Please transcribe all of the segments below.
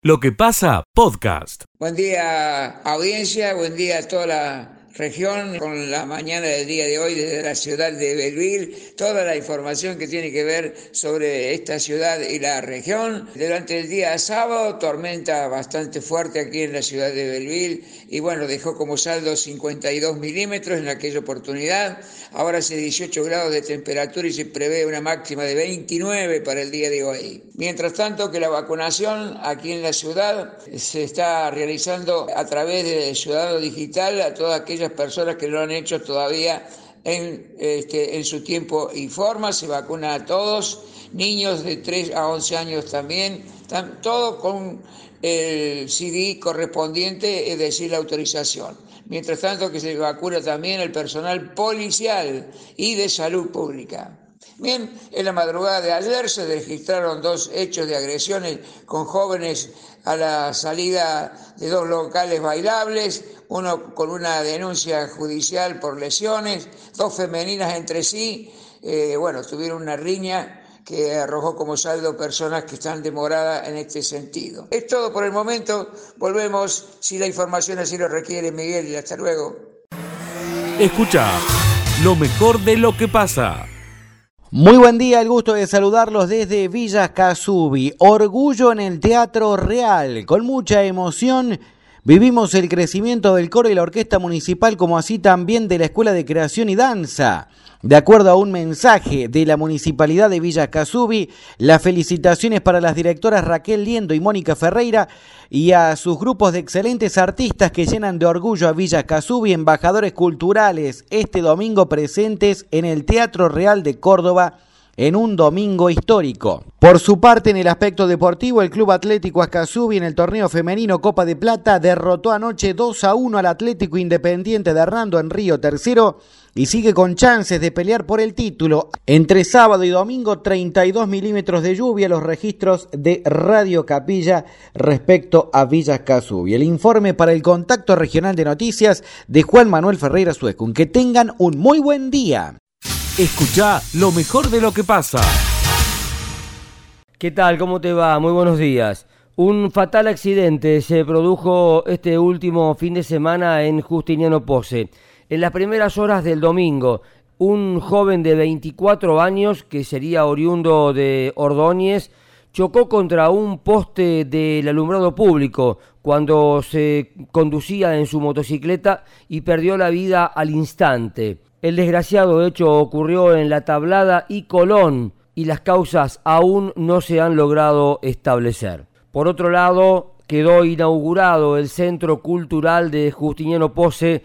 Lo que pasa, podcast. Buen día audiencia, buen día a toda la región con la mañana del día de hoy desde la ciudad de Belleville, toda la información que tiene que ver sobre esta ciudad y la región. Durante el día sábado, tormenta bastante fuerte aquí en la ciudad de Belleville y bueno, dejó como saldo 52 milímetros en aquella oportunidad. Ahora hace 18 grados de temperatura y se prevé una máxima de 29 para el día de hoy. Mientras tanto que la vacunación aquí en la ciudad se está realizando a través de Ciudadano Digital a todas aquellas personas que lo han hecho todavía en, este, en su tiempo y forma, se vacuna a todos, niños de 3 a 11 años también, todo con el CD correspondiente, es decir, la autorización. Mientras tanto que se vacuna también el personal policial y de salud pública. Bien, en la madrugada de ayer se registraron dos hechos de agresiones con jóvenes a la salida de dos locales bailables, uno con una denuncia judicial por lesiones, dos femeninas entre sí, eh, bueno, tuvieron una riña que arrojó como saldo personas que están demoradas en este sentido. Es todo por el momento, volvemos si la información así lo requiere, Miguel, y hasta luego. Escucha lo mejor de lo que pasa. Muy buen día, el gusto de saludarlos desde Villa Casubi. Orgullo en el Teatro Real. Con mucha emoción vivimos el crecimiento del coro y la orquesta municipal, como así también de la Escuela de Creación y Danza. De acuerdo a un mensaje de la Municipalidad de Villa Casubi, las felicitaciones para las directoras Raquel Liendo y Mónica Ferreira y a sus grupos de excelentes artistas que llenan de orgullo a Villa Casubi, embajadores culturales, este domingo presentes en el Teatro Real de Córdoba en un domingo histórico. Por su parte, en el aspecto deportivo, el Club Atlético Ascasubi en el torneo femenino Copa de Plata derrotó anoche 2 a 1 al Atlético Independiente de Hernando en Río Tercero y sigue con chances de pelear por el título. Entre sábado y domingo, 32 milímetros de lluvia, los registros de Radio Capilla respecto a Villas Casubi. El informe para el Contacto Regional de Noticias de Juan Manuel Ferreira Suecun. Que tengan un muy buen día. Escucha lo mejor de lo que pasa. ¿Qué tal? ¿Cómo te va? Muy buenos días. Un fatal accidente se produjo este último fin de semana en Justiniano Pose. En las primeras horas del domingo, un joven de 24 años, que sería oriundo de Ordóñez, chocó contra un poste del alumbrado público cuando se conducía en su motocicleta y perdió la vida al instante. El desgraciado hecho ocurrió en la Tablada y Colón y las causas aún no se han logrado establecer. Por otro lado, quedó inaugurado el Centro Cultural de Justiniano Pose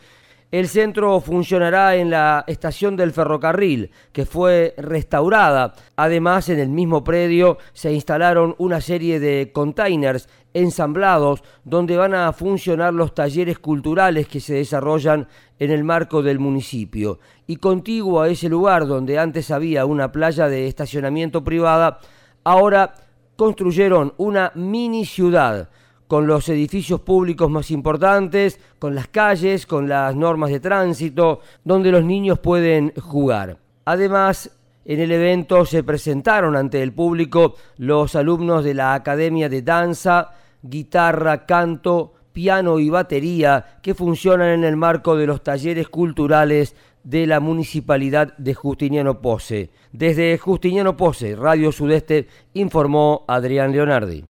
el centro funcionará en la estación del ferrocarril, que fue restaurada. Además, en el mismo predio se instalaron una serie de containers ensamblados donde van a funcionar los talleres culturales que se desarrollan en el marco del municipio. Y contiguo a ese lugar donde antes había una playa de estacionamiento privada, ahora construyeron una mini ciudad con los edificios públicos más importantes, con las calles, con las normas de tránsito, donde los niños pueden jugar. Además, en el evento se presentaron ante el público los alumnos de la Academia de Danza, Guitarra, Canto, Piano y Batería que funcionan en el marco de los talleres culturales de la Municipalidad de Justiniano Pose. Desde Justiniano Pose, Radio Sudeste, informó Adrián Leonardi.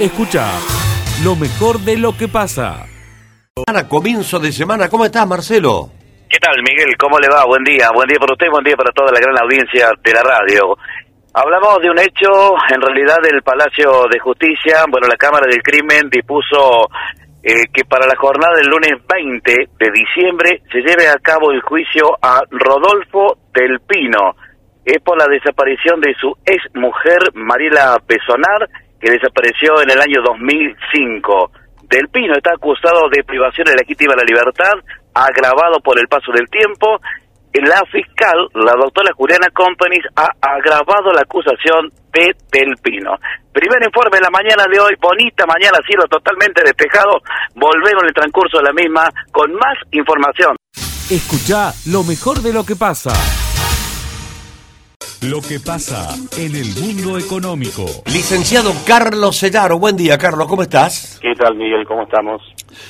Escucha lo mejor de lo que pasa. Comienzo de semana, ¿cómo estás, Marcelo? ¿Qué tal, Miguel? ¿Cómo le va? Buen día. Buen día para usted, buen día para toda la gran audiencia de la radio. Hablamos de un hecho, en realidad, del Palacio de Justicia. Bueno, la Cámara del Crimen dispuso eh, que para la jornada del lunes 20 de diciembre se lleve a cabo el juicio a Rodolfo del Pino. Es por la desaparición de su ex mujer, Mariela Pesonar, que desapareció en el año 2005. Del Pino está acusado de privación legítima de la libertad, agravado por el paso del tiempo. La fiscal, la doctora Juliana Companies, ha agravado la acusación de Del Pino. Primer informe en la mañana de hoy, bonita mañana, cielo totalmente despejado. Volvemos en el transcurso de la misma con más información. Escucha lo mejor de lo que pasa. Lo que pasa en el mundo económico. Licenciado Carlos Sellaro, buen día Carlos, ¿cómo estás? ¿Qué tal Miguel? ¿Cómo estamos?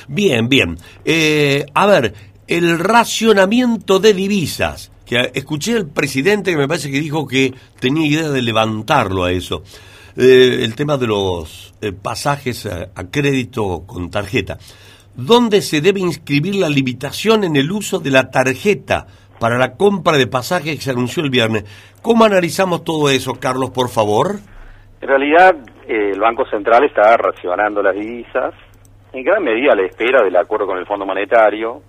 Bien, bien. Eh, a ver, el racionamiento de divisas, que escuché al presidente que me parece que dijo que tenía idea de levantarlo a eso. Eh, el tema de los eh, pasajes a, a crédito con tarjeta. ¿Dónde se debe inscribir la limitación en el uso de la tarjeta para la compra de pasajes que se anunció el viernes? ¿Cómo analizamos todo eso, Carlos, por favor? En realidad, eh, el Banco Central está racionando las divisas, en gran medida a la espera del acuerdo con el Fondo Monetario,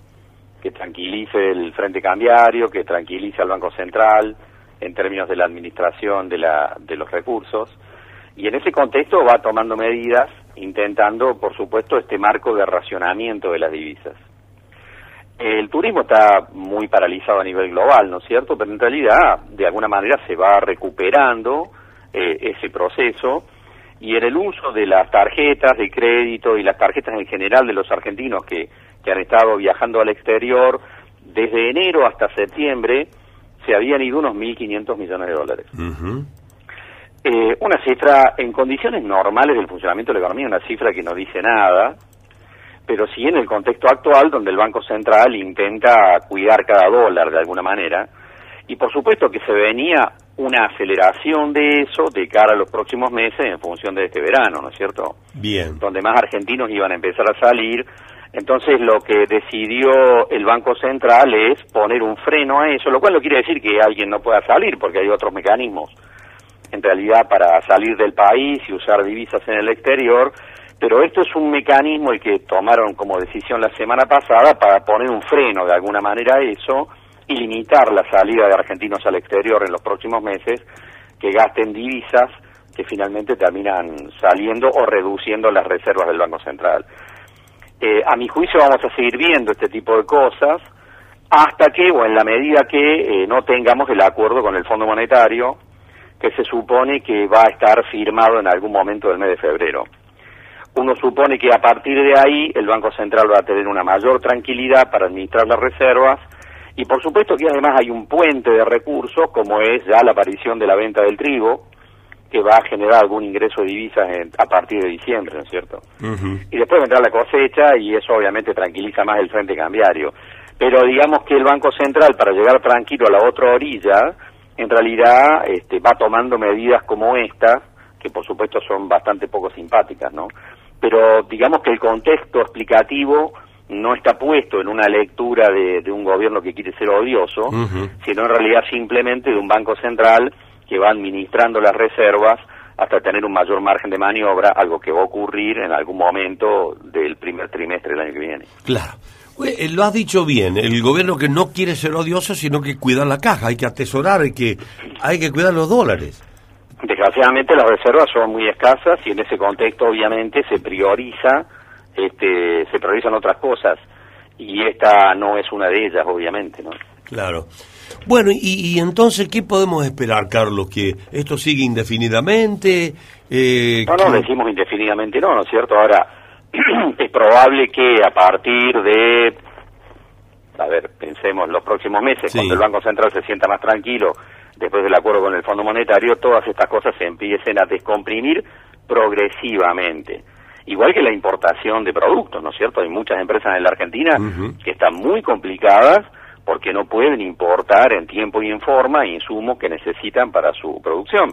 que tranquilice el frente cambiario, que tranquilice al Banco Central en términos de la administración de, la, de los recursos. Y en ese contexto va tomando medidas, intentando, por supuesto, este marco de racionamiento de las divisas. El turismo está muy paralizado a nivel global, ¿no es cierto? Pero en realidad, de alguna manera, se va recuperando eh, ese proceso y en el uso de las tarjetas de crédito y las tarjetas en general de los argentinos que, que han estado viajando al exterior, desde enero hasta septiembre se habían ido unos 1.500 millones de dólares. eh, una cifra en condiciones normales del funcionamiento de la economía, una cifra que no dice nada, pero sí en el contexto actual donde el Banco Central intenta cuidar cada dólar de alguna manera, y por supuesto que se venía una aceleración de eso de cara a los próximos meses en función de este verano, ¿no es cierto? Bien. Donde más argentinos iban a empezar a salir. Entonces lo que decidió el Banco Central es poner un freno a eso, lo cual no quiere decir que alguien no pueda salir, porque hay otros mecanismos en realidad para salir del país y usar divisas en el exterior, pero esto es un mecanismo el que tomaron como decisión la semana pasada para poner un freno de alguna manera a eso y limitar la salida de argentinos al exterior en los próximos meses que gasten divisas que finalmente terminan saliendo o reduciendo las reservas del Banco Central. Eh, a mi juicio vamos a seguir viendo este tipo de cosas hasta que, o en la medida que eh, no tengamos el acuerdo con el Fondo Monetario, que se supone que va a estar firmado en algún momento del mes de febrero. Uno supone que a partir de ahí el Banco Central va a tener una mayor tranquilidad para administrar las reservas y por supuesto que además hay un puente de recursos como es ya la aparición de la venta del trigo que va a generar algún ingreso de divisas en, a partir de diciembre, ¿no es cierto? Y después vendrá la cosecha y eso obviamente tranquiliza más el frente cambiario. Pero digamos que el Banco Central para llegar tranquilo a la otra orilla en realidad este, va tomando medidas como esta, que por supuesto son bastante poco simpáticas, ¿no? Pero digamos que el contexto explicativo no está puesto en una lectura de, de un gobierno que quiere ser odioso, sino en realidad simplemente de un banco central que va administrando las reservas hasta tener un mayor margen de maniobra, algo que va a ocurrir en algún momento del primer trimestre del año que viene. Claro. Eh, Lo has dicho bien, el gobierno que no quiere ser odioso, sino que cuidar la caja, hay que atesorar, hay que, hay que cuidar los dólares. Desgraciadamente las reservas son muy escasas y en ese contexto obviamente se prioriza, este, se priorizan otras cosas y esta no es una de ellas obviamente, ¿no? Claro. Bueno, y, y entonces, ¿qué podemos esperar, Carlos? ¿Que esto sigue indefinidamente? Eh, No, no, que- decimos indefinidamente no, ¿no es cierto? Ahora, es probable que a partir de, a ver, pensemos, los próximos meses, Sí. cuando el Banco Central se sienta más tranquilo, después del acuerdo con el Fondo Monetario, todas estas cosas se empiecen a descomprimir progresivamente. Igual que la importación de productos, ¿no es cierto? Hay muchas empresas en la Argentina que están muy complicadas porque no pueden importar en tiempo y en forma insumos que necesitan para su producción.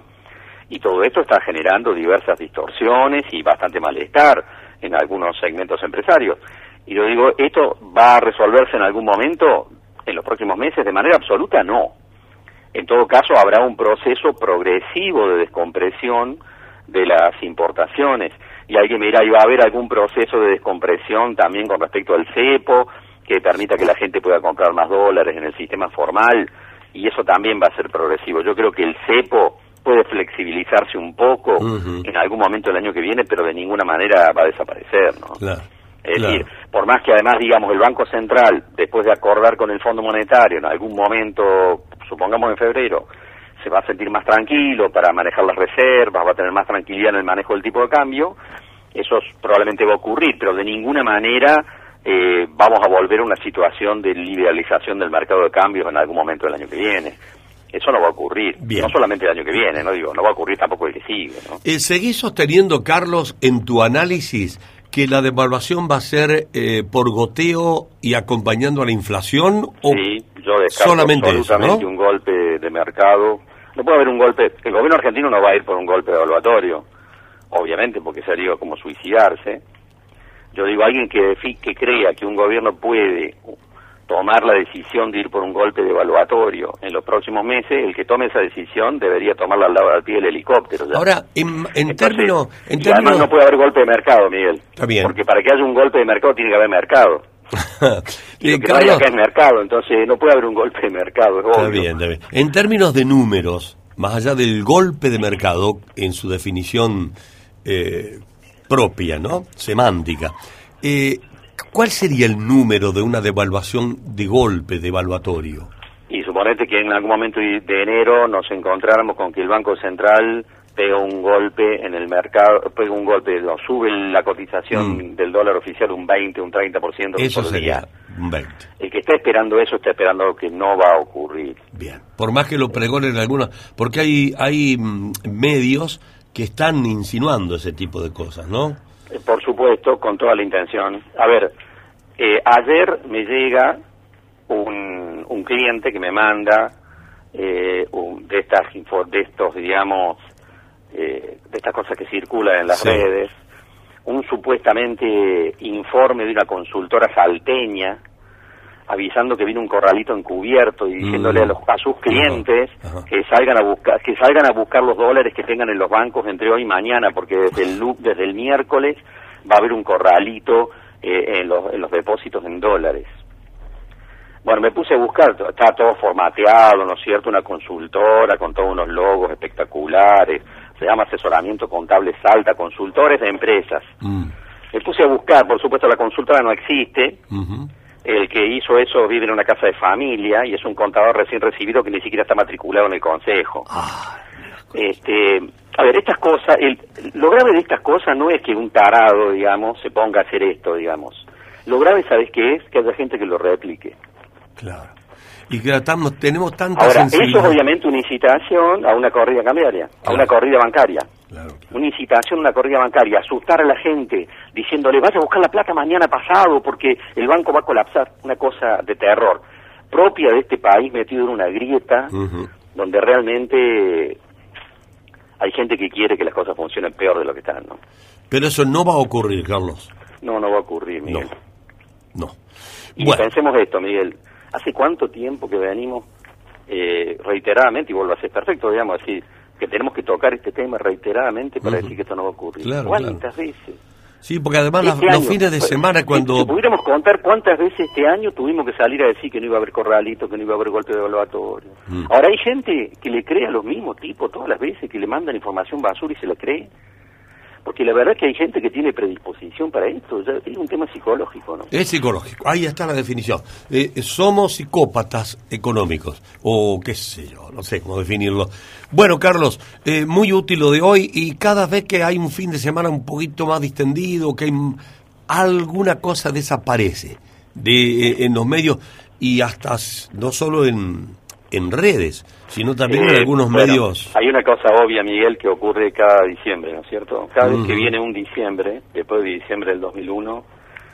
Y todo esto está generando diversas distorsiones y bastante malestar en algunos segmentos empresarios. Y yo digo, ¿esto va a resolverse en algún momento en los próximos meses? De manera absoluta, no. En todo caso, habrá un proceso progresivo de descompresión de las importaciones. Y hay que mirar, y va a haber algún proceso de descompresión también con respecto al cepo, que permita que la gente pueda comprar más dólares en el sistema formal, y eso también va a ser progresivo. Yo creo que el cepo puede flexibilizarse un poco en algún momento del año que viene, pero de ninguna manera va a desaparecer, ¿no? Claro. Es claro. decir, por más que además, digamos, el Banco Central, después de acordar con el Fondo Monetario en algún momento, supongamos en febrero, se va a sentir más tranquilo para manejar las reservas, va a tener más tranquilidad en el manejo del tipo de cambio, eso es- probablemente va a ocurrir, pero de ninguna manera eh, vamos a volver a una situación de liberalización del mercado de cambios en algún momento del año que viene. Eso no va a ocurrir. Bien. No solamente el año que viene, no digo, no va a ocurrir tampoco el que sigue, ¿no? Eh, ¿Seguís sosteniendo, Carlos, en tu análisis que la devaluación va a ser eh, por goteo y acompañando a la inflación? O Sí, yo descarto solamente eso, absolutamente ¿no? un golpe de mercado. No puede haber un golpe. El gobierno argentino no va a ir por un golpe evaluatorio, obviamente, porque sería como suicidarse. Yo digo, alguien que, que crea que un gobierno puede tomar la decisión de ir por un golpe de evaluatorio en los próximos meses, el que tome esa decisión debería tomarla al lado del pie del helicóptero. ya. Ahora, en, en términos... Y además no puede haber golpe de mercado, Miguel. Está bien. Porque para que haya un golpe de mercado tiene que haber mercado. Y lo que no hay Carlos, acá es mercado, entonces no puede haber un golpe de mercado, es Está bien, está bien. En términos de números, más allá del golpe de mercado, en su definición eh, propia, ¿no? Semántica, eh, ¿cuál sería el número de una devaluación de golpe devaluatorio? Y suponete que en algún momento de enero nos encontráramos con que el Banco Central pega un golpe en el mercado, pega un golpe, no, sube la cotización Mm. del dólar oficial un 20, un 30% Eso por sería día. un 20. El que está esperando eso está esperando que no va a ocurrir. Bien. Por más que lo pregonen algunos, porque hay, hay mm, medios que están insinuando ese tipo de cosas, ¿no? Eh, Por supuesto, con toda la intención. A ver, eh, ayer me llega un, un cliente que me manda eh, un- de estas de estos, digamos, eh, de estas cosas que circulan en las Sí. redes, un supuestamente informe de una consultora salteña avisando que viene un corralito encubierto y diciéndole Mm. a, los, a sus clientes Ajá, ajá. que salgan a buscar que salgan a buscar los dólares que tengan en los bancos entre hoy y mañana porque desde el desde el miércoles va a haber un corralito eh, en los en los depósitos en dólares bueno me puse a buscar está todo formateado no es cierto una consultora con todos unos logos espectaculares se llama asesoramiento contable Salta consultores de empresas Mm, me puse a buscar por supuesto la consultora no existe el que hizo eso vive en una casa de familia y es un contador recién recibido que ni siquiera está matriculado en el consejo. Este, a ver, estas cosas, el, lo grave de estas cosas no es que un tarado, digamos, se ponga a hacer esto, digamos. Lo grave, ¿sabes qué es? Que haya gente que lo replique. Claro. Y que estamos, tenemos tanta Ahora, eso es obviamente una incitación a una corrida cambiaria, a una corrida bancaria. Claro, claro. Una incitación a una corrida bancaria, asustar a la gente diciéndole vaya a buscar la plata mañana pasado porque el banco va a colapsar. Una cosa de terror propia de este país metido en una grieta donde realmente hay gente que quiere que las cosas funcionen peor de lo que están, ¿no? Pero eso no va a ocurrir, Carlos. No, no va a ocurrir, No. Miguel. No. Y Bueno, pensemos esto, Miguel. ¿Hace cuánto tiempo que venimos eh, reiteradamente, y vuelvo a ser perfecto, digamos, así, que tenemos que tocar este tema reiteradamente para decir que esto no va a ocurrir? Claro, ¿Cuántas veces? sí, porque además Este los año, fines de pues, semana cuando... si pudiéramos contar cuántas veces este año tuvimos que salir a decir que no iba a haber corralito, que no iba a haber golpe de evaluatorio. Mm. Ahora hay gente que le cree a los mismos tipos todas las veces, que le mandan información basura y se la cree. Porque la verdad es que hay gente que tiene predisposición para esto. es un tema psicológico, ¿no? Es psicológico, ahí está la definición. Eh, somos psicópatas económicos, o qué sé yo, no sé cómo definirlo. Bueno, Carlos, eh, muy útil lo de hoy y cada vez que hay un fin de semana un poquito más distendido, que alguna cosa desaparece de, eh, en los medios y hasta no solo en, en redes, sino también en Eh, algunos bueno, medios. Hay una cosa obvia, Miguel, que ocurre cada diciembre, ¿no es cierto? Cada vez que viene un diciembre, después de diciembre del 2001,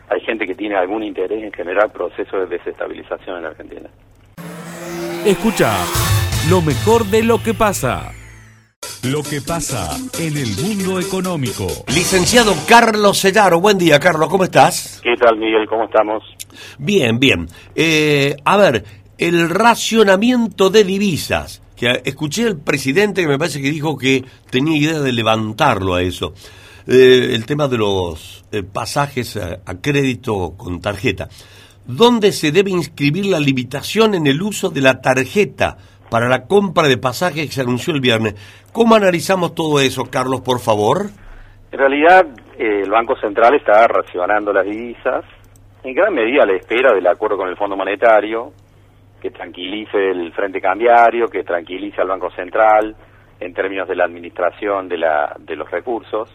hay gente que tiene algún interés en generar procesos de desestabilización en la Argentina. Escucha lo mejor de lo que pasa. Lo que pasa en el mundo económico. Licenciado Carlos Sellaro, buen día, Carlos, ¿cómo estás? ¿Qué tal, Miguel? ¿Cómo estamos? Bien, bien. Eh, a ver, el racionamiento de divisas. Que escuché al presidente que me parece que dijo que tenía idea de levantarlo a eso. Eh, el tema de los eh, pasajes a, a crédito con tarjeta. ¿Dónde se debe inscribir la limitación en el uso de la tarjeta para la compra de pasajes que se anunció el viernes? ¿Cómo analizamos todo eso, Carlos, por favor? En realidad, eh, el Banco Central está racionando las divisas, en gran medida a la espera del acuerdo con el Fondo Monetario, que tranquilice el frente cambiario, que tranquilice al Banco Central en términos de la administración de, la, de los recursos.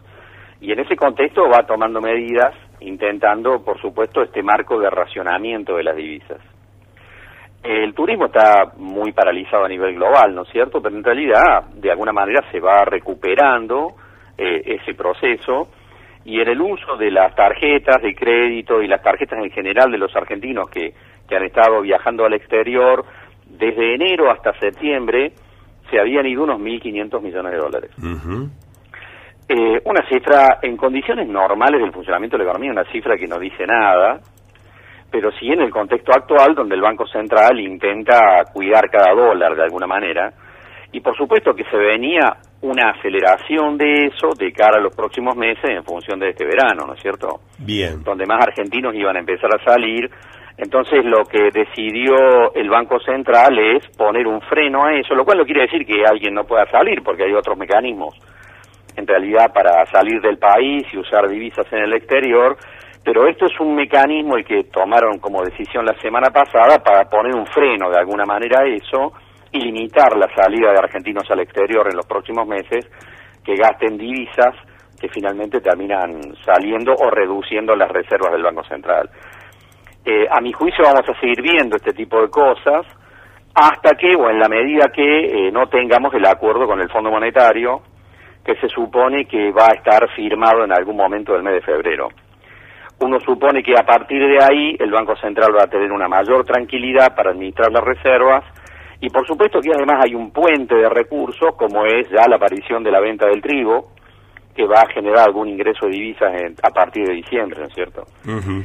Y en ese contexto va tomando medidas, intentando, por supuesto, este marco de racionamiento de las divisas. El turismo está muy paralizado a nivel global, ¿no es cierto? Pero en realidad, de alguna manera, se va recuperando eh, ese proceso y en el uso de las tarjetas de crédito y las tarjetas en general de los argentinos que, que han estado viajando al exterior, desde enero hasta septiembre se habían ido unos 1.500 millones de dólares. Eh, una cifra en condiciones normales del funcionamiento de la economía, una cifra que no dice nada, pero sí en el contexto actual donde el Banco Central intenta cuidar cada dólar de alguna manera, y por supuesto que se venía una aceleración de eso de cara a los próximos meses en función de este verano, ¿no es cierto? Bien. Donde más argentinos iban a empezar a salir. Entonces lo que decidió el Banco Central es poner un freno a eso, lo cual no quiere decir que alguien no pueda salir, porque hay otros mecanismos en realidad para salir del país y usar divisas en el exterior, pero esto es un mecanismo el que tomaron como decisión la semana pasada para poner un freno de alguna manera a eso y limitar la salida de argentinos al exterior en los próximos meses que gasten divisas que finalmente terminan saliendo o reduciendo las reservas del Banco Central. Eh, a mi juicio vamos a seguir viendo este tipo de cosas hasta que, o en la medida que eh, no tengamos el acuerdo con el Fondo Monetario, que se supone que va a estar firmado en algún momento del mes de febrero. Uno supone que a partir de ahí el Banco Central va a tener una mayor tranquilidad para administrar las reservas y por supuesto que además hay un puente de recursos como es ya la aparición de la venta del trigo que va a generar algún ingreso de divisas a partir de diciembre, ¿no es cierto?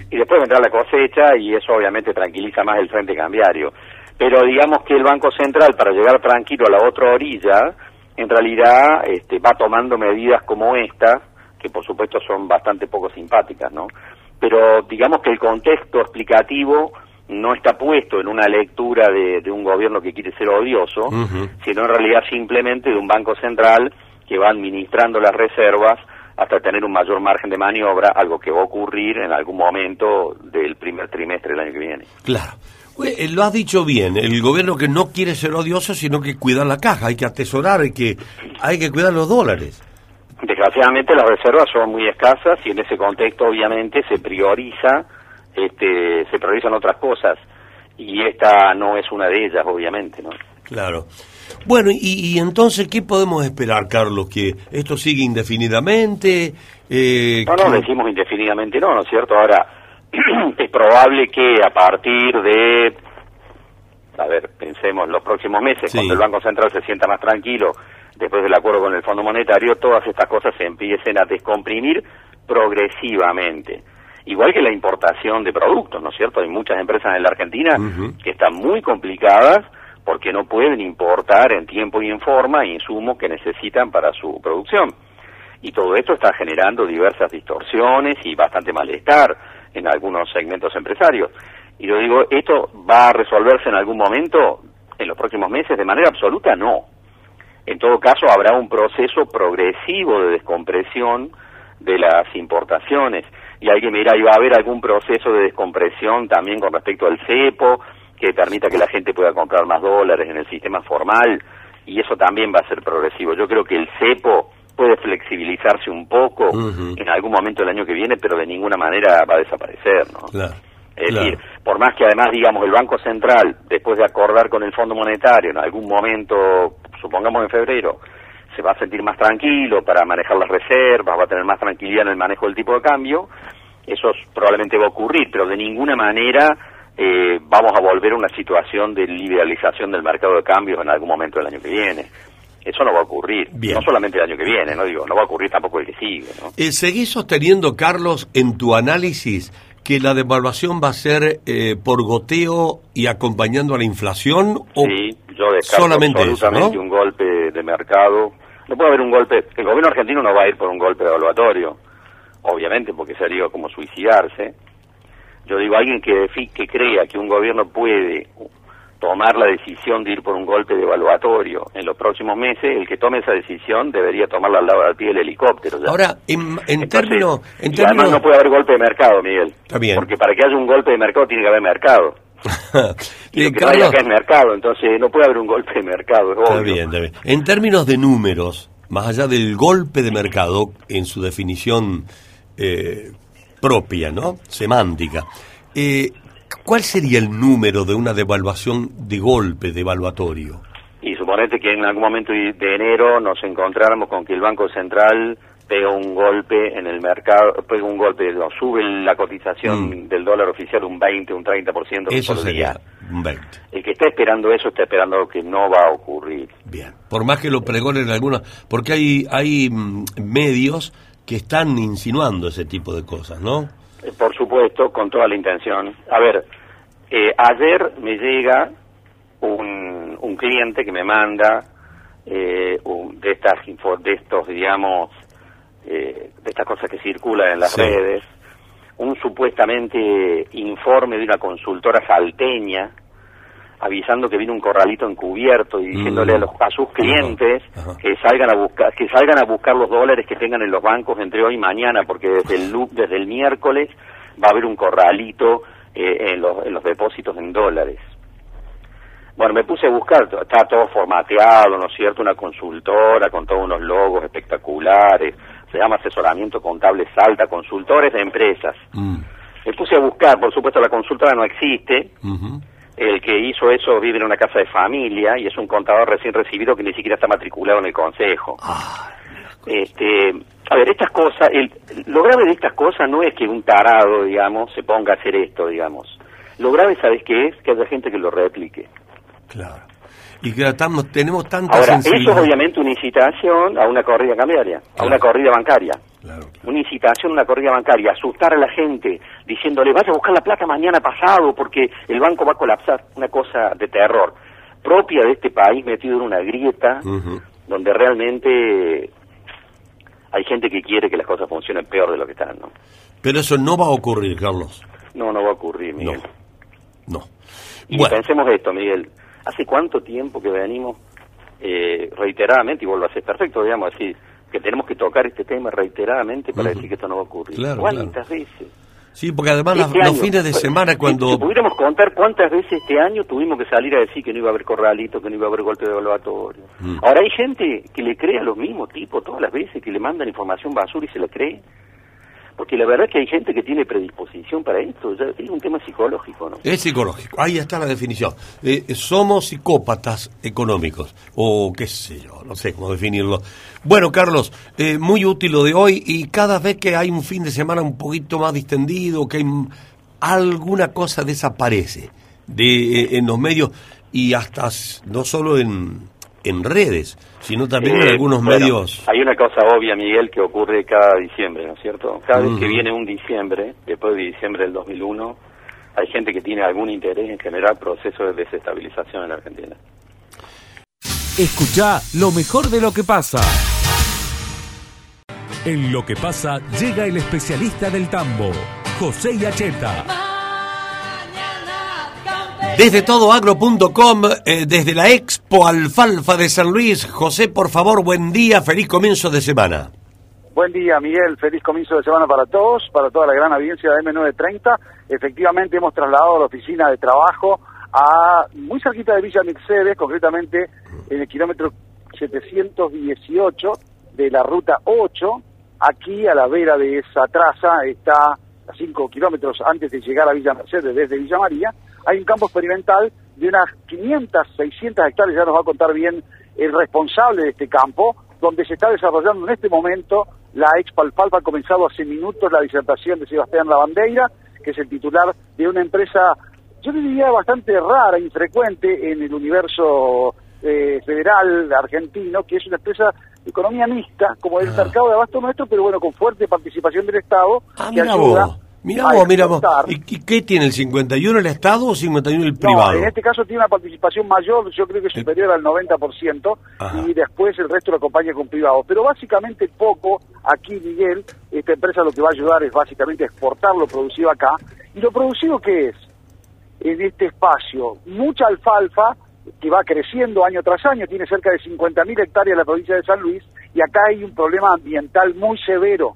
Y después vendrá la cosecha y eso obviamente tranquiliza más el frente cambiario. Pero digamos que el Banco Central para llegar tranquilo a la otra orilla en realidad este, va tomando medidas como esta, que por supuesto son bastante poco simpáticas, ¿no? Pero digamos que el contexto explicativo no está puesto en una lectura de, un gobierno que quiere ser odioso, sino en realidad simplemente de un banco central que va administrando las reservas hasta tener un mayor margen de maniobra, algo que va a ocurrir en algún momento del primer trimestre del año que viene. Claro. Eh, lo has dicho bien, el gobierno que no quiere ser odioso, sino que cuidar la caja, hay que atesorar, hay que, hay que cuidar los dólares. Desgraciadamente las reservas son muy escasas y en ese contexto obviamente se prioriza, este, se priorizan otras cosas y esta no es una de ellas, obviamente, ¿no? Claro. Bueno, y, entonces, ¿qué podemos esperar, Carlos? ¿Que esto siga indefinidamente? Eh, no, no, decimos indefinidamente no, ¿no es cierto? Ahora, es probable que a partir de, a ver, pensemos, los próximos meses, cuando el Banco Central se sienta más tranquilo después del acuerdo con el Fondo Monetario, todas estas cosas se empiecen a descomprimir progresivamente. Igual que la importación de productos, ¿no es cierto? Hay muchas empresas en la Argentina que están muy complicadas porque no pueden importar en tiempo y en forma insumos que necesitan para su producción. Y todo esto está generando diversas distorsiones y bastante malestar en algunos segmentos empresarios. Y yo digo, ¿esto va a resolverse en algún momento en los próximos meses? De manera absoluta, no. En todo caso, habrá un proceso progresivo de descompresión de las importaciones. Y alguien me dirá, ¿y va a haber algún proceso de descompresión también con respecto al cepo, que permita que la gente pueda comprar más dólares en el sistema formal? Y eso también va a ser progresivo. Yo creo que el cepo puede flexibilizarse un poco en algún momento del año que viene, pero de ninguna manera va a desaparecer, ¿no? es decir, por más que además, digamos, el Banco Central, después de acordar con el Fondo Monetario, en algún momento, supongamos en febrero, se va a sentir más tranquilo para manejar las reservas, va a tener más tranquilidad en el manejo del tipo de cambio, eso probablemente va a ocurrir, pero de ninguna manera eh, vamos a volver a una situación de liberalización del mercado de cambios en algún momento del año que viene. Eso no va a ocurrir, no solamente el año que viene, no digo, no va a ocurrir tampoco el que sigue. ¿no? Eh, ¿Seguís sosteniendo, Carlos, en tu análisis que la devaluación va a ser eh, por goteo y acompañando a la inflación? O sí, yo descarto solamente absolutamente un golpe de mercado. No puede haber un golpe, el gobierno argentino no va a ir por un golpe devaluatorio, obviamente, porque sería como suicidarse. Yo digo, alguien que, que crea que un gobierno puede tomar la decisión de ir por un golpe de evaluatorio en los próximos meses, el que tome esa decisión debería tomarla al lado del pie del helicóptero. Ahora, en, en términos... Además no puede haber golpe de mercado, Miguel. Está bien. Porque para que haya un golpe de mercado tiene que haber mercado. y que no es mercado, entonces no puede haber un golpe de mercado. está bien, está bien. En términos de números, más allá del golpe de mercado, en su definición eh, propia, ¿no? Semántica, eh, ¿Cuál sería el número de una devaluación de golpe devaluatorio? Y suponete que en algún momento de enero nos encontráramos con que el Banco Central pega un golpe en el mercado, pega un golpe, no, sube la cotización Mm. del dólar oficial un 20, un 30% Eso por sería día. un 20. El que está esperando eso está esperando que no va a ocurrir. Bien. Por más que lo pregonen algunos, porque hay, hay mm, medios que están insinuando ese tipo de cosas, ¿no? Eh, Por supuesto, con toda la intención. A ver, eh, ayer me llega un, un cliente que me manda eh, un- de estas info- de estos, digamos, eh, de estas cosas que circulan en las Sí. redes, un supuestamente informe de una consultora salteña avisando que viene un corralito encubierto y diciéndole Mm. a, los, a sus clientes Ajá. que salgan a buscar que salgan a buscar los dólares que tengan en los bancos entre hoy y mañana porque desde el desde el miércoles va a haber un corralito eh, en los en los depósitos en dólares bueno me puse a buscar está todo formateado no es cierto una consultora con todos unos logos espectaculares se llama asesoramiento contable Salta consultores de empresas Mm. me puse a buscar por supuesto la consultora no existe. El que hizo eso vive en una casa de familia y es un contador recién recibido que ni siquiera está matriculado en el consejo. Este, a ver, estas cosas, el, lo grave de estas cosas no es que un tarado, digamos, se ponga a hacer esto, digamos. Lo grave, ¿sabes qué es? Que haya gente que lo replique. Claro. Y que estamos, tenemos tanta Ahora, eso es obviamente una incitación a una corrida cambiaria, a Claro. una corrida bancaria. Claro, claro. Una incitación a una corrida bancaria, asustar a la gente, diciéndole, vaya a buscar la plata mañana pasado porque el banco va a colapsar. Una cosa de terror, propia de este país metido en una grieta donde realmente hay gente que quiere que las cosas funcionen peor de lo que están, ¿no? Pero eso no va a ocurrir, Carlos. No, no va a ocurrir, Miguel. No. Y Bueno, pensemos esto, Miguel. ¿Hace cuánto tiempo que venimos eh, reiteradamente, y vos lo haces perfecto, digamos, decir que tenemos que tocar este tema reiteradamente para decir que esto no va a ocurrir? Claro, ¿Cuántas veces? sí, porque además Este los año, fines de pues, semana cuando... Si pudiéramos contar cuántas veces este año tuvimos que salir a decir que no iba a haber corralito, que no iba a haber golpe de evaluatorio. Mm. Ahora hay gente que le cree a los mismos tipos todas las veces, que le mandan información basura y se la cree. Porque la verdad es que hay gente que tiene predisposición para esto, es un tema psicológico, ¿no? Es psicológico, ahí está la definición. Eh, somos psicópatas económicos, o qué sé yo, no sé cómo definirlo. Bueno, Carlos, eh, muy útil lo de hoy y cada vez que hay un fin de semana un poquito más distendido, que hay alguna cosa desaparece de, eh, en los medios y hasta no solo en, en redes, sino también en Eh, algunos bueno, medios. Hay una cosa obvia, Miguel, que ocurre cada diciembre, ¿no es cierto? Cada vez que viene un diciembre, después de diciembre del 2001, hay gente que tiene algún interés en generar procesos de desestabilización en la Argentina. Escucha lo mejor de lo que pasa. En lo que pasa llega el especialista del tambo, José Yacheta. Desde todoagro.com, eh, desde la Expo Alfalfa de San Luis, José, por favor, buen día, feliz comienzo de semana. Buen día, Miguel. Feliz comienzo de semana para todos, para toda la gran audiencia de M930. Efectivamente, hemos trasladado la oficina de trabajo a muy cerquita de Villa Mercedes, concretamente en el kilómetro 718 de la ruta 8. Aquí, a la vera de esa traza, está a 5 kilómetros antes de llegar a Villa Mercedes desde Villa María. Hay un campo experimental de unas 500, 600 hectáreas, ya nos va a contar bien el responsable de este campo, donde se está desarrollando en este momento la Expo Alfalfa. Ha comenzado hace minutos la disertación de Sebastián Lavandeira, que es el titular de una empresa, yo diría bastante rara, infrecuente en el universo eh, federal argentino, que es una empresa de economía mixta, como el mercado de abasto nuestro, pero bueno, con fuerte participación del Estado, Ah, que ayuda vos, mira a vos, mira vos. ¿Y, qué tiene el 51 el Estado o 51 el No, privado? en este caso tiene una participación mayor, yo creo que es superior al 90%, Ajá. y después el resto lo acompaña con privado. Pero básicamente poco, aquí Miguel, esta empresa lo que va a ayudar es básicamente exportar lo producido acá. ¿Y lo producido qué es? En este espacio, mucha alfalfa que va creciendo año tras año, tiene cerca de 50.000 hectáreas en la provincia de San Luis, y acá hay un problema ambiental muy severo.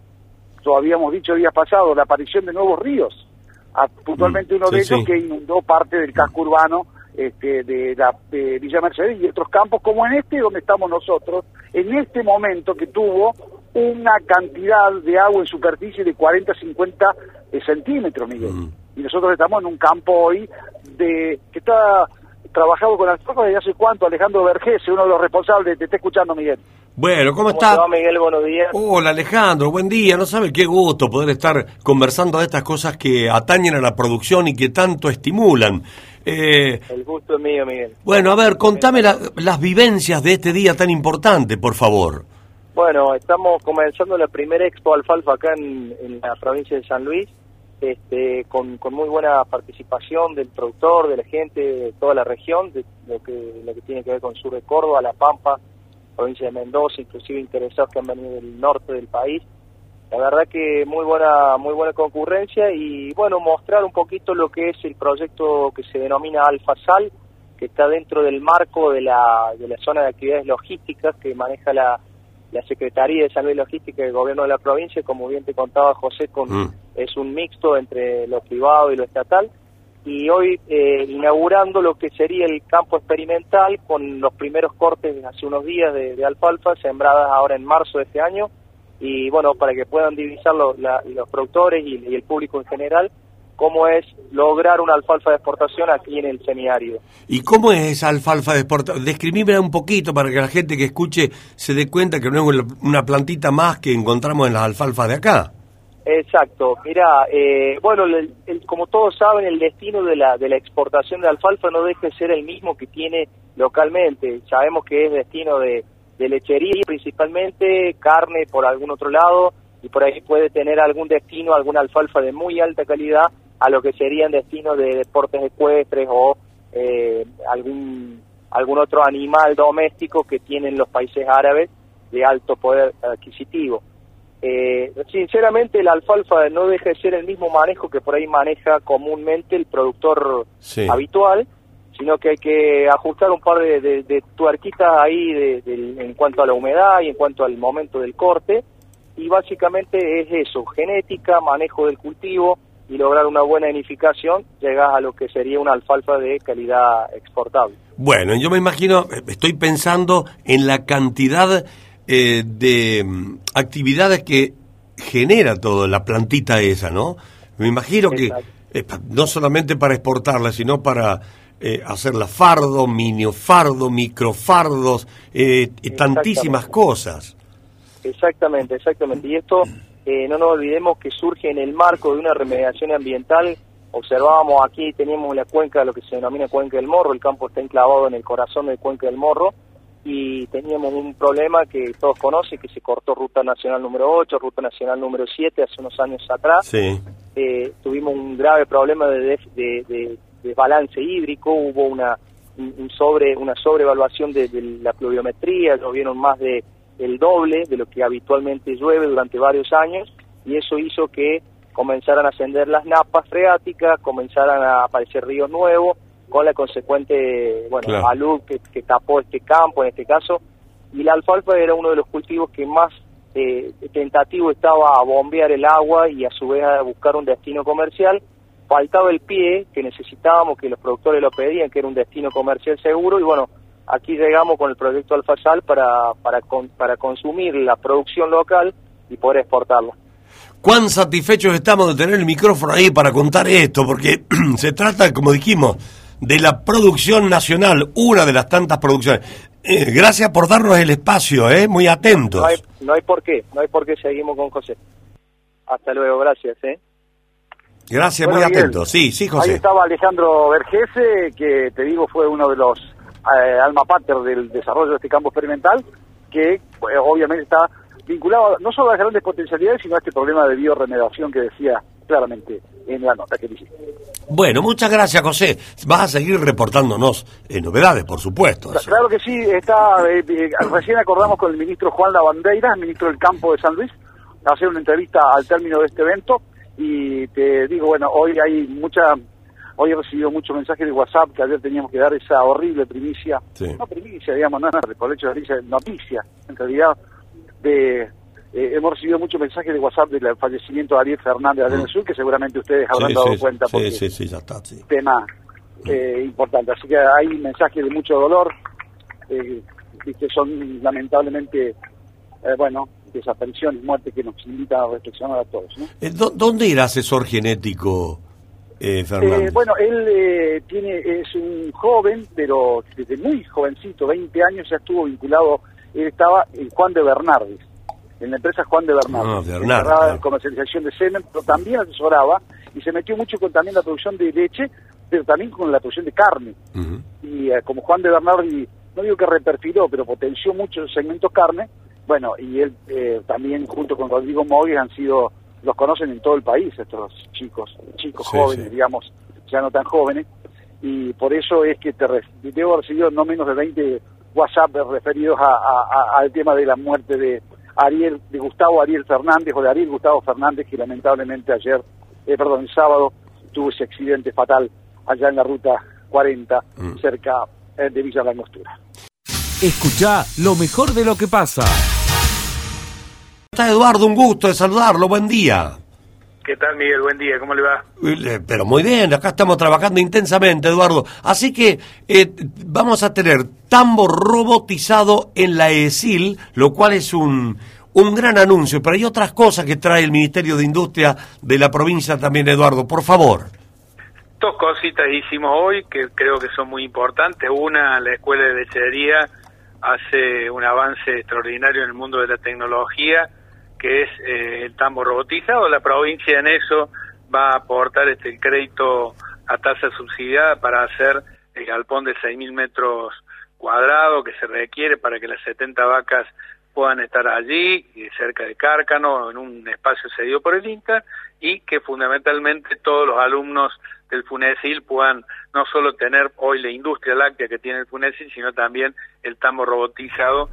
Habíamos dicho días pasados, la aparición de nuevos ríos. Ah, puntualmente Mm, uno de ellos sí. que inundó parte del casco urbano este, de, la, de Villa Mercedes y otros campos como en este donde estamos nosotros, en este momento que tuvo una cantidad de agua en superficie de 40-50 eh, centímetros, Miguel. Mm. y nosotros estamos en un campo hoy de que está trabajado con alfalfa desde hace cuánto, Alejandro Vergese, uno de los responsables, te está escuchando Miguel. Bueno, ¿cómo, ¿Cómo está? te va, Miguel? Buenos días. Hola Alejandro, buen día. No sabe qué gusto poder estar conversando de estas cosas que atañen a la producción y que tanto estimulan. Eh, El gusto es mío, Miguel. bueno, a ver, contame la- las vivencias de este día tan importante, por favor. Bueno, estamos comenzando la primera Expo Alfalfa acá en, en la provincia de San Luis, este, con, con muy buena participación del productor, de la gente de toda la región, de lo que, lo que tiene que ver con sur de Córdoba, La Pampa, provincia de Mendoza, inclusive interesados que han venido del norte del país. La verdad que muy buena, muy buena concurrencia y bueno, mostrar un poquito lo que es el proyecto que se denomina Alfa Sal, que está dentro del marco de la, de la zona de actividades logísticas que maneja la, la Secretaría de Salud y Logística del Gobierno de la provincia, como bien te contaba José, con, Mm. es un mixto entre lo privado y lo estatal. Y hoy eh, inaugurando lo que sería el campo experimental con los primeros cortes hace unos días de, de alfalfa, sembradas ahora en marzo de este año. Y bueno, para que puedan divisar lo- la- los productores y, y el público en general, cómo es lograr una alfalfa de exportación aquí en el semiárido. ¿Y cómo es esa alfalfa de exportación? Describímela un poquito para que la gente que escuche se dé cuenta que no es una plantita más que encontramos en las alfalfas de acá. Exacto, mira, eh, bueno, el- el- como todos saben, el destino de la, de la exportación de alfalfa no deja de ser el mismo que tiene localmente. Sabemos que es destino de, de lechería principalmente, carne por algún otro lado, y por ahí puede tener algún destino, alguna alfalfa de muy alta calidad, a lo que serían destinos de deportes ecuestres o eh, algún, algún otro animal doméstico que tienen los países árabes de alto poder adquisitivo. Eh, sinceramente, la alfalfa no deja de ser el mismo manejo que por ahí maneja comúnmente el productor Sí. habitual, sino que hay que ajustar un par de, de- de tuerquitas ahí de- en cuanto a la humedad y en cuanto al momento del corte. Y básicamente es eso, genética, manejo del cultivo y lograr una buena edificación, llegas a lo que sería una alfalfa de calidad exportable. Bueno, yo me imagino, estoy pensando en la cantidad eh, de mm, actividades que genera toda la plantita esa, ¿no? Me imagino que eh, no solamente para exportarla, sino para eh, hacerla fardo, miniofardo, microfardos, eh, tantísimas cosas. Exactamente, exactamente. Y esto, eh, no nos olvidemos que surge en el marco de una remediación ambiental. Observábamos aquí, teníamos la cuenca, lo que se denomina cuenca del Morro, el campo está enclavado en el corazón del cuenca del Morro, y teníamos un problema que todos conocen, que se cortó Ruta Nacional número 8, Ruta Nacional número 7 hace unos años atrás. Sí. Eh, tuvimos un grave problema de, de, de- de balance hídrico, hubo una un sobre una sobrevaluación de, de la pluviometría, llovieron más de el doble de lo que habitualmente llueve durante varios años y eso hizo que comenzaran a ascender las napas freáticas, comenzaran a aparecer ríos nuevos con la consecuente bueno Claro. alud que, que tapó este campo en este caso y la alfalfa era uno de los cultivos que más eh, tentativo estaba a bombear el agua y a su vez a buscar un destino comercial. Faltaba el pie que necesitábamos, que los productores lo pedían, que era un destino comercial seguro y bueno, aquí llegamos con el proyecto Alfasal para, para, con- para consumir la producción local y poder exportarla. Cuán satisfechos estamos de tener el micrófono ahí para contar esto, porque se trata, como dijimos, de la producción nacional, una de las tantas producciones. Eh, gracias por darnos el espacio, ¿eh? muy atentos. No hay, no hay por qué, no hay por qué seguimos con José. Hasta luego, gracias. ¿eh? Gracias, Bueno, muy Miguel, atentos. Sí, sí, Ahí José. estaba Alejandro Vergese, que te digo fue uno de los eh, alma pater del desarrollo de este campo experimental, que eh, obviamente está vinculado no solo a las grandes potencialidades, sino a este problema de bioremediación que decía claramente en la nota que le hiciste. Bueno, muchas gracias, José. Vas a seguir reportándonos eh, novedades, por supuesto. eso. Claro que sí, está, eh, eh, recién acordamos con el ministro Juan Lavandeira, el ministro del campo de San Luis, a hacer una entrevista al término de este evento y te digo, bueno, hoy hay mucha, hoy he recibido muchos mensajes de WhatsApp que ayer teníamos que dar esa horrible primicia, Sí. no primicia, digamos, no, no, por el hecho de noticia, en realidad, de, eh, hemos recibido muchos mensajes de WhatsApp del fallecimiento de Ariel Fernández en el sur, que seguramente ustedes habrán Sí, dado sí, cuenta porque sí, sí, ya está. sí. tema eh, importante. Así que hay mensajes de mucho dolor eh, y que son lamentablemente, eh, bueno, desapariciones, muertes que nos invitan a reflexionar a todos. ¿no? Eh, ¿dó- ¿Dónde era asesor genético eh, Fernández? Eh, bueno, él eh, tiene es un joven, pero desde muy jovencito, 20 años, ya estuvo vinculado, él estaba en Juan de Bernardes, en la empresa Juan de Bernardes. Ah, de Bernardes, comercialización de semen, pero también asesoraba y se metió mucho con también la producción de leche, pero también con la producción de carne. Y eh, como Juan de Bernardi, no digo que reperfiló, pero potenció mucho el segmento carne, bueno, y él eh, también junto con Rodrigo Mogues han sido, los conocen en todo el país estos chicos, chicos Sí, jóvenes, sí. digamos, ya no tan jóvenes, y por eso es que te re- debo haber recibido no menos de 20 WhatsApp referidos a- a- a- al tema de la muerte de Ariel, de Gustavo Ariel Fernández, o de Ariel Gustavo Fernández, que lamentablemente ayer, eh, perdón, el sábado, tuvo ese accidente fatal allá en la ruta 40, Mm. cerca eh, de Villa Langostura. Escucha lo mejor de lo que pasa. Está Eduardo, un gusto de saludarlo, buen día. ¿Qué tal, Miguel? Buen día, ¿cómo le va? Eh, Pero muy bien, acá estamos trabajando intensamente, Eduardo. Así que eh, vamos a tener tambo robotizado en la ESIL, lo cual es un, un gran anuncio. Pero hay otras cosas que trae el Ministerio de Industria de la provincia también, Eduardo. Por favor. Dos cositas hicimos hoy que creo que son muy importantes. Una, la Escuela de Lechería hace un avance extraordinario en el mundo de la tecnología, que es eh, el tambo robotizado. La provincia en eso va a aportar este crédito a tasa subsidiada para hacer el galpón de 6.000 metros cuadrados que se requiere para que las 70 vacas puedan estar allí, eh, cerca de Cárcano, en un espacio cedido por el INTA, y que fundamentalmente todos los alumnos del FUNESIL puedan no solo tener hoy la industria láctea que tiene el FUNESIL, sino también el tambo robotizado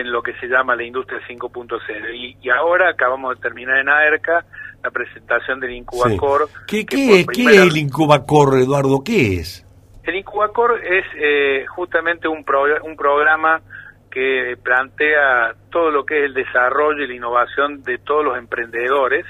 en lo que se llama la industria 5.0. Y, y ahora acabamos de terminar en AERCA la presentación del Incubacor. ¿Qué, que qué, qué es el Incubacor, Eduardo? ¿Qué es? el Incubacor es eh, justamente un, pro- un programa que plantea todo lo que es el desarrollo y la innovación de todos los emprendedores.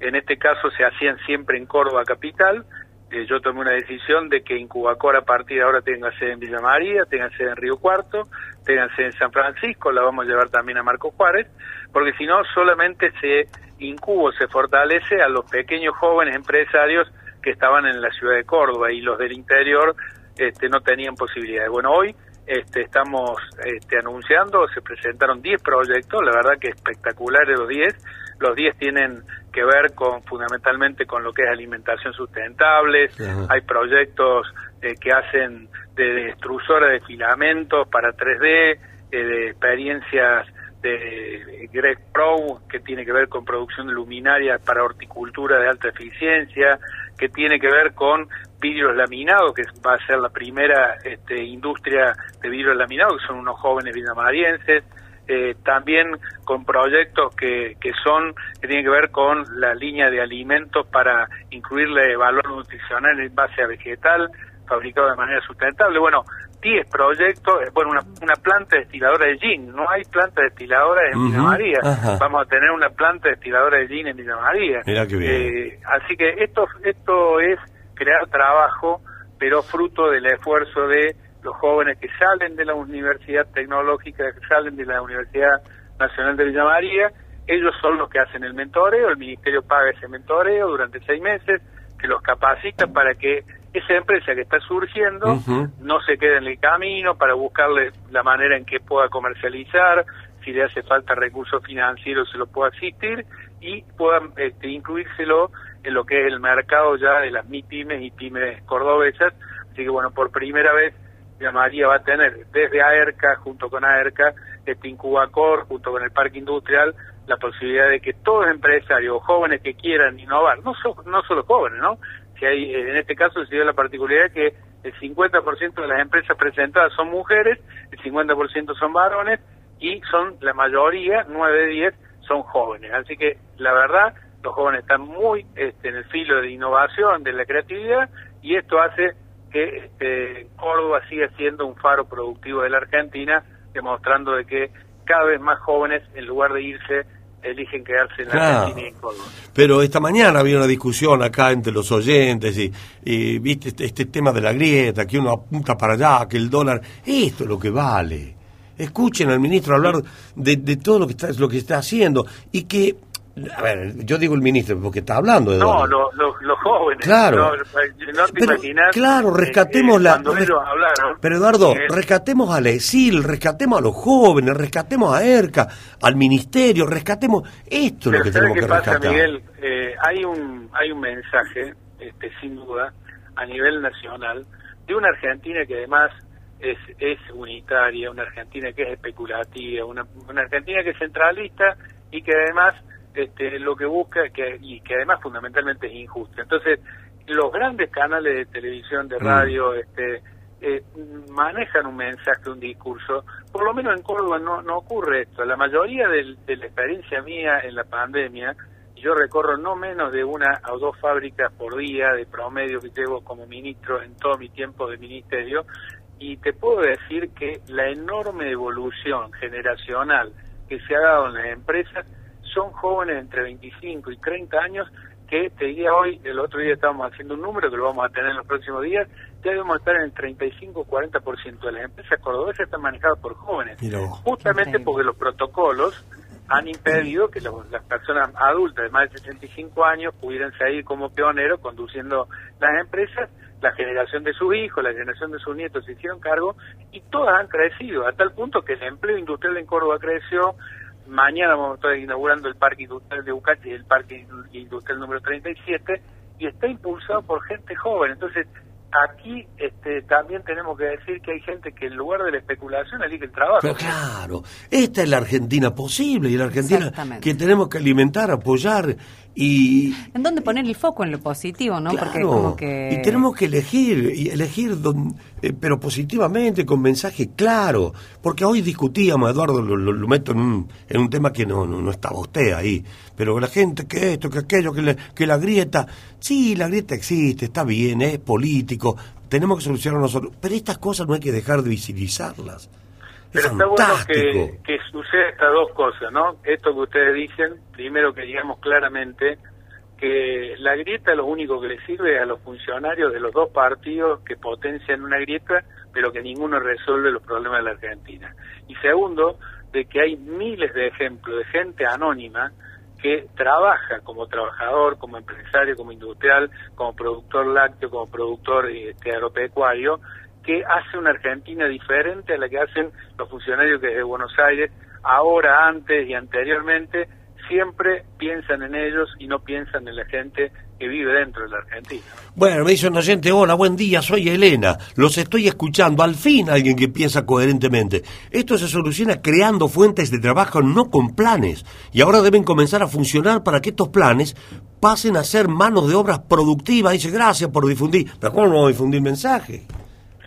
En este caso se hacían siempre en Córdoba Capital. Eh, yo tomé una decisión de que Incubacor a partir de ahora tenga sede en Villa María, tenga sede en Río Cuarto, tenga sede en San Francisco, la vamos a llevar también a Marco Juárez, porque si no solamente se incubo, se fortalece a los pequeños jóvenes empresarios que estaban en la ciudad de Córdoba y los del interior este, no tenían posibilidades. Bueno, hoy este, estamos este, anunciando, se presentaron 10 proyectos, la verdad que espectaculares los 10. Los 10 tienen que ver con fundamentalmente con lo que es alimentación sustentable. Ajá. Hay proyectos eh, que hacen de extrusora de filamentos para 3D, eh, de experiencias de Greg Pro, que tiene que ver con producción de luminarias para horticultura de alta eficiencia, que tiene que ver con vidrios laminados, que va a ser la primera este, industria de vidrios laminados, que son unos jóvenes villamarienses, eh, también con proyectos que, que son que tienen que ver con la línea de alimentos para incluirle valor nutricional en base a vegetal fabricado de manera sustentable. Bueno, 10 proyectos, eh, bueno, una, una planta destiladora de gin, no hay planta destiladora en Villa Ujú, María, ajá. vamos a tener una planta destiladora de gin en Villa María. Mirá qué bien. Eh, así que esto, esto es crear trabajo, pero fruto del esfuerzo de los jóvenes que salen de la Universidad Tecnológica, que salen de la Universidad Nacional de Villa María, ellos son los que hacen el mentoreo, el ministerio paga ese mentoreo durante seis meses, que los capacita para que esa empresa que está surgiendo no se quede en el camino, para buscarle la manera en que pueda comercializar, si le hace falta recursos financieros se lo pueda asistir y puedan este, incluírselo en lo que es el mercado ya de las MIPYMES y pymes cordobesas. Así que bueno, por primera vez María va a tener desde AERCA, junto con AERCA, este Incubacor, junto con el Parque Industrial, la posibilidad de que todos empresarios jóvenes que quieran innovar, no, so- no solo jóvenes, ¿no? Si hay, en este caso se dio la particularidad que el 50% de las empresas presentadas son mujeres, el 50% son varones y son la mayoría, 9 de 10, son jóvenes. Así que la verdad, los jóvenes están muy este, en el filo de innovación, de la creatividad y esto hace que este, Córdoba siga siendo un faro productivo de la Argentina, demostrando de que cada vez más jóvenes, en lugar de irse, eligen quedarse en la Claro. Argentina y en Córdoba. Pero esta mañana había una discusión acá entre los oyentes y, y, viste este, este tema de la grieta, que uno apunta para allá, que el dólar, esto es lo que vale. Escuchen al ministro hablar de, de todo lo que está lo que está haciendo y que A ver, yo digo el ministro porque está hablando de No, los, los, los jóvenes. Claro. No, no te Pero, imaginas, claro, eh, rescatemos eh, la- res- hablaron. Pero Eduardo, eh, rescatemos a la ESIL, rescatemos a los jóvenes, rescatemos a ERCA, al ministerio, rescatemos esto es lo que ¿sabes tenemos que pasa, rescatar. Miguel? Eh, hay un hay un mensaje, este, sin duda, a nivel nacional, de una Argentina que además es, es unitaria, una Argentina que es especulativa, una, una Argentina que es centralista y que además este, lo que busca que, y que además fundamentalmente es injusta. Entonces, los grandes canales de televisión, de Mm. radio, este, eh, manejan un mensaje, un discurso. Por lo menos en Córdoba no, no ocurre esto. La mayoría del- de la experiencia mía en la pandemia, yo recorro no menos de una o dos fábricas por día de promedio que llevo como ministro en todo mi tiempo de ministerio, y te puedo decir que la enorme evolución generacional que se ha dado en las empresas son jóvenes entre 25 y 30 años que te diría hoy, el otro día estábamos haciendo un número que lo vamos a tener en los próximos días, ya debemos estar en el 35-40% de las empresas cordobesas están manejadas por jóvenes. Justamente porque los protocolos han impedido que los- las personas adultas de más de 65 años pudieran seguir como pioneros conduciendo las empresas. La generación de sus hijos, la generación de sus nietos se hicieron cargo y todas han crecido, a tal punto que el empleo industrial en Córdoba creció. Mañana vamos a estar inaugurando el Parque Industrial de Ucati, el Parque Industrial número 37, y está impulsado por gente joven. Entonces, aquí este, también tenemos que decir que hay gente que en lugar de la especulación elige el trabajo. Pero claro, esta es la Argentina posible y la Argentina que tenemos que alimentar, apoyar y ¿En dónde poner el foco? En lo positivo, ¿no? Porque como que... y tenemos que elegir, y elegir don- eh, pero positivamente, con mensaje claro, porque hoy discutíamos, Eduardo, lo, lo- lo meto en un, en un tema que no, no, no estaba usted ahí, pero la gente que esto, que aquello, que, le- que la grieta, sí, la grieta existe, está bien, es político, tenemos que solucionarlo nosotros, pero estas cosas no hay que dejar de visibilizarlas. Pero está bueno que, que suceda estas dos cosas, ¿no? Esto que ustedes dicen, primero que digamos claramente que la grieta lo único que le sirve es a los funcionarios de los dos partidos que potencian una grieta, pero que ninguno resuelve los problemas de la Argentina. Y segundo, de que hay miles de ejemplos de gente anónima que trabaja como trabajador, como empresario, como industrial, como productor lácteo, como productor este, agropecuario, que hace una Argentina diferente a la que hacen los funcionarios que desde Buenos Aires, ahora, antes y anteriormente, siempre piensan en ellos y no piensan en la gente que vive dentro de la Argentina. Bueno, me dice un oyente, hola, buen día, soy Elena, los estoy escuchando, al fin alguien que piensa coherentemente. Esto se soluciona creando fuentes de trabajo, no con planes, y ahora deben comenzar a funcionar para que estos planes pasen a ser manos de obras productivas. Dice, gracias por difundir, pero ¿cómo no vamos a difundir mensaje?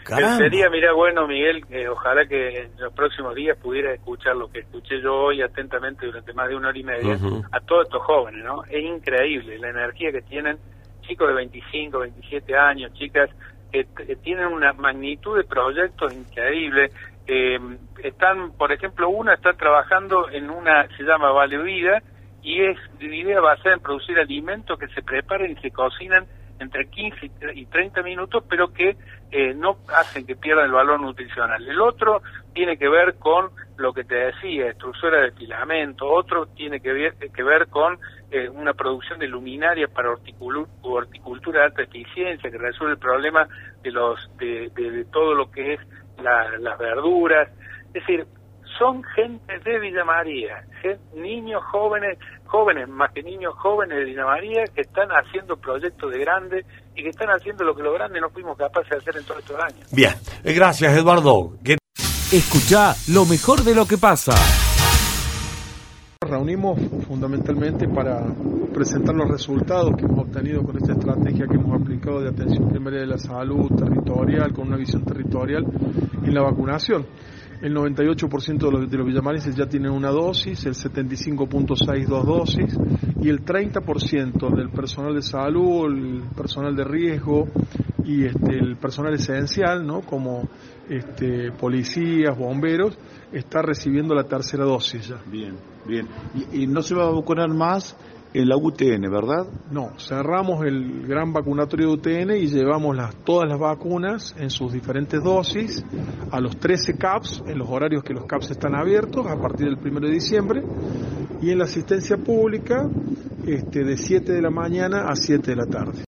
Caramba. Sería, mira, bueno, Miguel, que ojalá que en los próximos días pudiera escuchar lo que escuché yo hoy atentamente durante más de una hora y media Ujú. a todos estos jóvenes, ¿no? Es increíble la energía que tienen chicos de 25, 27 años, chicas que, que tienen una magnitud de proyectos increíble. Eh, están, por ejemplo, una está trabajando en una, se llama Vale Vida, y es de idea basada en producir alimentos que se preparan y se cocinan entre 15 y 30 minutos, pero que eh, no hacen que pierdan el valor nutricional. El otro tiene que ver con lo que te decía, extrusora de filamento, otro tiene que ver, que ver con eh, una producción de luminarias para horticultura de alta eficiencia, que resuelve el problema de, los, de, de- de todo lo que es la- las verduras. Es decir, son gente de Villa María, niños jóvenes, jóvenes más que niños jóvenes de Villa María que están haciendo proyectos de grandes y que están haciendo lo que los grandes no fuimos capaces de hacer en todos estos años. Bien, eh, gracias Eduardo. Que- Escucha lo mejor de lo que pasa. Nos reunimos fundamentalmente para presentar los resultados que hemos obtenido con esta estrategia que hemos aplicado de atención primaria de la salud territorial, con una visión territorial en la vacunación. El 98% de los, de los villamarenses ya tienen una dosis, el 75.6 dos dosis y el 30% del personal de salud, el personal de riesgo y este, el personal esencial, ¿no? como este, policías, bomberos, está recibiendo la tercera dosis ya. Bien, bien. Y, y no se va a vacunar más en la UTN, ¿verdad? No, cerramos el gran vacunatorio de UTN y llevamos las, todas las vacunas en sus diferentes dosis a los 13 CAPS, en los horarios que los CAPS están abiertos a partir del 1 de diciembre. y en la asistencia pública este, de 7 de la mañana a 7 de la tarde.